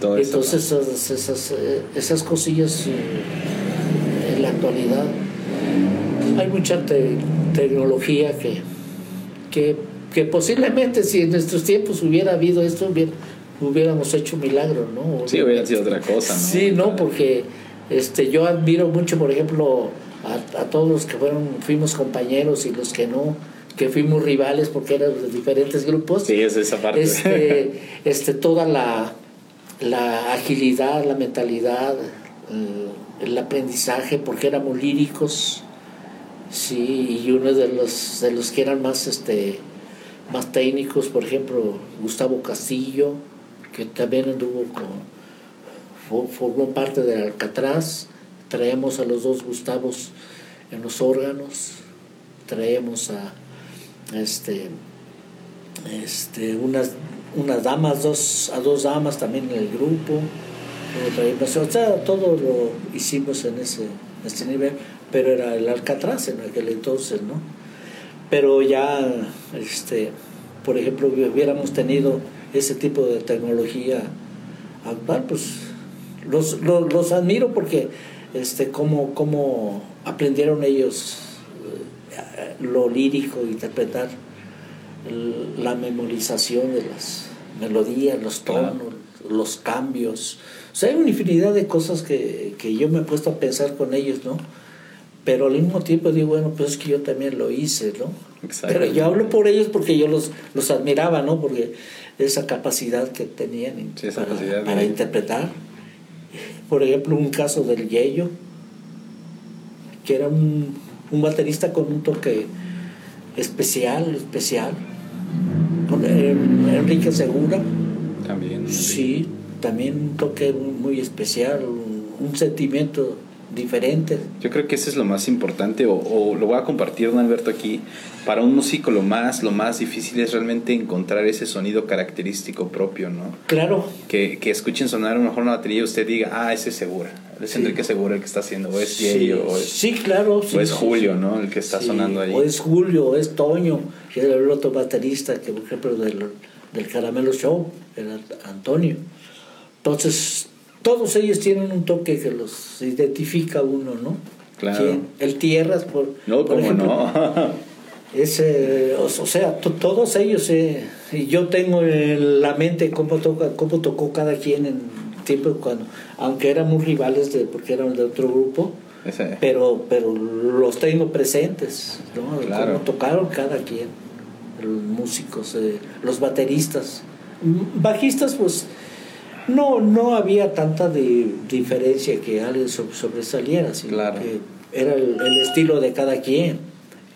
Todo eso, Entonces esas, esas, eh, esas cosillas eh, en la actualidad hay mucha te- tecnología que, que, que posiblemente si en nuestros tiempos hubiera habido esto hubiera- hubiéramos hecho un milagro, ¿no? Sí, hubiera sido otra cosa, ¿no? Sí, no, porque este, yo admiro mucho, por ejemplo, a, a todos los que fueron, fuimos compañeros y los que no, que fuimos rivales porque eran de diferentes grupos. Sí, es esa parte. Este, <laughs> este, toda la, la agilidad, la mentalidad, eh, el aprendizaje, porque éramos líricos, sí, y uno de los, de los que eran más, este, más técnicos, por ejemplo, Gustavo Castillo, que también anduvo con fo- formó parte del Alcatraz, traemos a los dos Gustavos en los órganos, traemos a este, este, unas, unas damas, dos, a dos damas también en el grupo, o sea, todo lo hicimos en ese, ese nivel, pero era el Alcatraz en aquel entonces, ¿no? Pero ya, este, por ejemplo, hubiéramos tenido ese tipo de tecnología actual, pues los, los, los admiro porque este, cómo, cómo aprendieron ellos eh, lo lírico, interpretar la memorización de las melodías, los Claro. tonos, los cambios. O sea, hay una infinidad de cosas que, que yo me he puesto a pensar con ellos, ¿no? Pero al mismo tiempo digo, bueno, pues es que yo también lo hice, ¿no? Pero yo hablo por ellos porque yo los, los admiraba, ¿no? Porque esa capacidad que tenían en- Sí, esa para, capacidad de- para interpretar. Por ejemplo, un caso del Yello, que era un, un baterista con un toque especial, especial. Enrique Segura, También. sí, también un toque muy especial, un, un sentimiento diferente. Yo creo que eso es lo más importante, o, o lo voy a compartir, don Alberto, aquí. Para un músico lo más, lo más difícil es realmente encontrar ese sonido característico propio, ¿no? Claro, Que, que escuchen sonar a lo mejor una batería y usted diga, ah, ese es Segura, es Sí. Enrique Segura el que está haciendo, o es sí, Yeyo, o es, sí, claro. sí, o es Julio. ¿no? El que está sonando ahí. O es Julio, o es Toño, que era el otro baterista, que por ejemplo del, del Caramelo Show, era Antonio. Entonces, todos ellos tienen un toque que los identifica uno, ¿no? Claro. ¿Quién? El Tierras, por, No, por cómo ejemplo, no. <laughs> es, eh, o, o sea, to- todos ellos, eh, y yo tengo en la mente cómo, toca, cómo tocó cada quien en tiempo cuando, aunque éramos rivales de, porque eran de otro grupo, Ese- pero, pero los tengo presentes, ¿no? Claro. Cómo tocaron cada quien, los músicos, eh, los bateristas. Bajistas, pues No, no había tanta de diferencia que alguien sobresaliera, sino Claro. que era el, el estilo de cada quien.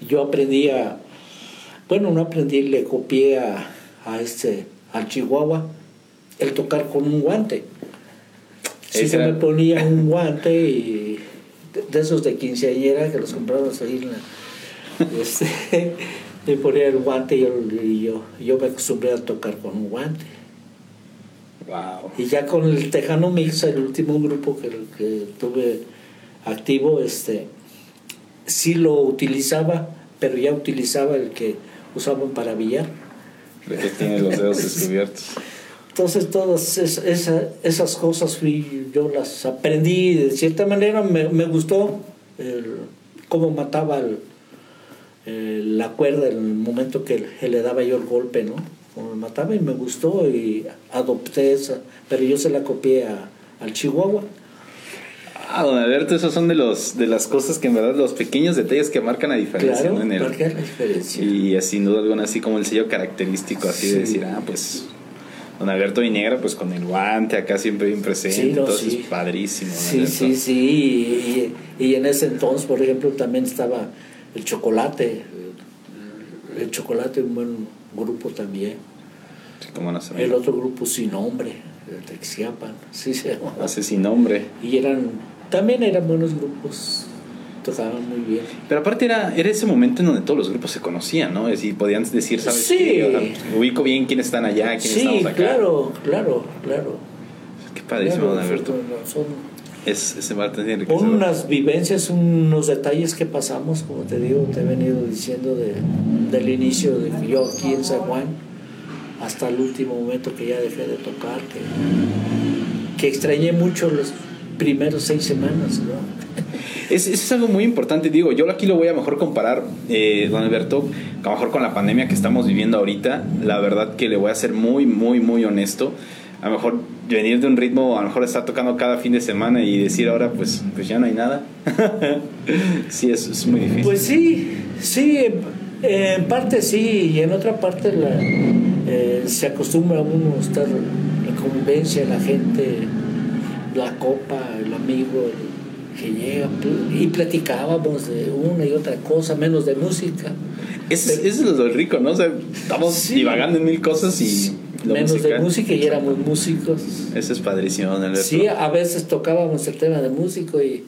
Yo aprendía, bueno, no aprendí, le copié a, a este, al Chihuahua, el tocar con un guante. Si Ese se me ponía un <laughs> guante y de, de esos de quinceañera que los compramos ahí en la, este, <laughs> me ponía el guante y yo, y yo, yo me acostumbré a tocar con un guante. Wow. Y ya con el Tejano Mix, el último grupo que, que tuve activo, este, sí lo utilizaba, pero ya utilizaba el que usaban para billar. De que tiene los dedos <laughs> descubiertos. Entonces todas es- esa- esas cosas fui, yo las aprendí de cierta manera, me, me gustó el, cómo mataba el- el- la cuerda en el momento que le daba yo el golpe, ¿no? Como mataba y me gustó y adopté esa, pero yo se la copié a- al Chihuahua. Ah, don Alberto, esos son de los de las cosas que en verdad los pequeños detalles que marcan la diferencia Claro, ¿no? en el- marca la diferencia. y eh, sin duda alguna así como el sello característico así de decir, ah, pues don Alberto Vinegra pues con el guante acá siempre bien presente, Sí, no, entonces sí. padrísimo. Sí, sí, sí. Y, y en ese entonces, por ejemplo, también estaba el chocolate. El, el chocolate, un buen grupo también. Sí. El otro grupo sin nombre, el de Xiapan, <laughs> sí se llamaba. Hace sin nombre. Y eran, también eran buenos grupos, tocaban muy bien. Pero aparte era, era ese momento en donde todos los grupos se conocían, ¿no? Es decir, podían decir, ¿sabes Sí. qué? O sea, ubico bien quiénes están allá, quiénes Sí, estamos acá. claro, claro, claro. Qué padrísimo, Claro, Alberto. son- son- Es, ese parte es Son enriquecedor. unas vivencias, unos detalles que pasamos, como te digo, te he venido diciendo de, del inicio de que yo aquí en San Juan hasta el último momento que ya dejé de tocar, que, que extrañé mucho los primeros seis semanas, ¿no? <laughs> Es, eso es algo muy importante, digo, yo aquí lo voy a mejor comparar, eh, don Alberto, a lo mejor con la pandemia que estamos viviendo ahorita, la verdad que le voy a ser muy, muy, muy honesto, a lo mejor venir de un ritmo, a lo mejor estar tocando cada fin de semana y decir ahora, pues, pues ya no hay nada, <laughs> sí, es, es muy difícil. Pues sí, sí, en parte sí, y en otra parte la, eh, se acostumbra a uno a estar la convivencia, la gente, la copa, el amigo que llega, y platicábamos de una y otra cosa, menos de música, Eso es, lo rico, ¿no? O sea, estamos Sí. divagando en mil cosas y lo menos de música y éramos músicos. Eso es padrísimo, Alberto. Sí, a veces tocábamos el tema de músico y,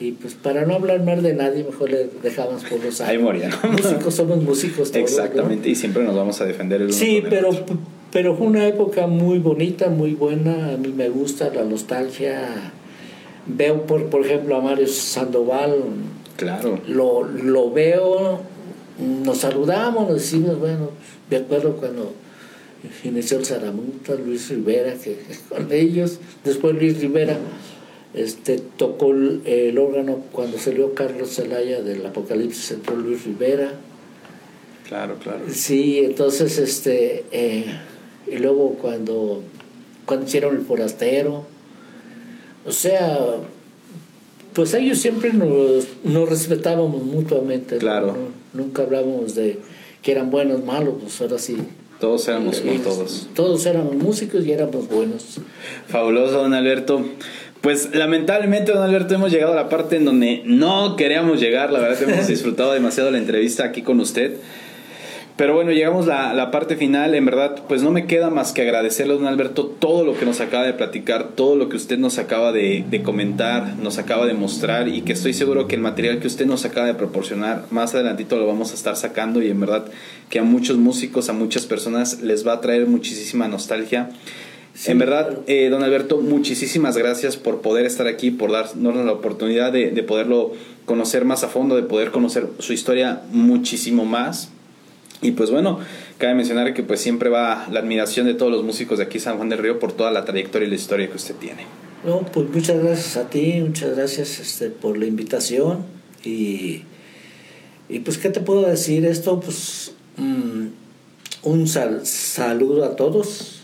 y pues para no hablar mal de nadie, mejor le dejábamos por los Ahí moría. <laughs> Músicos somos músicos todos, ¿no? Exactamente, y siempre nos vamos a defender el uno Sí, el pero, otro. pero fue una época muy bonita, muy buena. A mí me gusta la nostalgia. Veo, por, por ejemplo, a Mario Sandoval, Claro. lo, lo veo, nos saludamos, nos decimos, bueno, me acuerdo cuando inició el Zaramuta, Luis Rivera, que <laughs> con ellos, después Luis Rivera este, tocó el, el órgano cuando salió Carlos Zelaya del Apocalipsis, entró Luis Rivera. Claro, claro. Sí, entonces, este, eh, y luego cuando, cuando hicieron el forastero, o sea, pues ellos siempre nos, nos respetábamos mutuamente. Claro. No- nunca hablábamos de que eran buenos, malos, pues ahora sí. Todos éramos como todos. Todos éramos músicos y éramos buenos. Fabuloso, don Alberto. Pues lamentablemente, don Alberto, hemos llegado a la parte en donde no queríamos llegar. La verdad, hemos <laughs> disfrutado demasiado la entrevista aquí con usted. Pero bueno, llegamos a la, parte final. En verdad, pues no me queda más que agradecerle, don Alberto, todo lo que nos acaba de platicar, todo lo que usted nos acaba de, de comentar, nos acaba de mostrar y que estoy seguro que el material que usted nos acaba de proporcionar, más adelantito lo vamos a estar sacando y en verdad que a muchos músicos, a muchas personas les va a traer muchísima nostalgia. Sí, en verdad, claro. eh, don Alberto, muchísimas gracias por poder estar aquí, por darnos la oportunidad de, de poderlo conocer más a fondo, de poder conocer su historia muchísimo más. Y pues bueno, cabe mencionar que pues siempre va la admiración de todos los músicos de aquí San Juan del Río por toda la trayectoria y la historia que usted tiene. No, pues muchas gracias a ti, muchas gracias este, por la invitación y, y pues qué te puedo decir esto, pues mm, un sal- saludo a todos.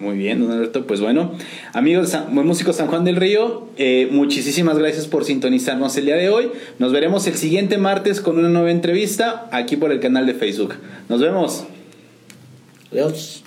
Muy bien, don Alberto. Pues bueno, amigos de músicos San Juan del Río, eh, muchísimas gracias por sintonizarnos el día de hoy. Nos veremos el siguiente martes con una nueva entrevista aquí por el canal de Facebook. Nos vemos. Adiós.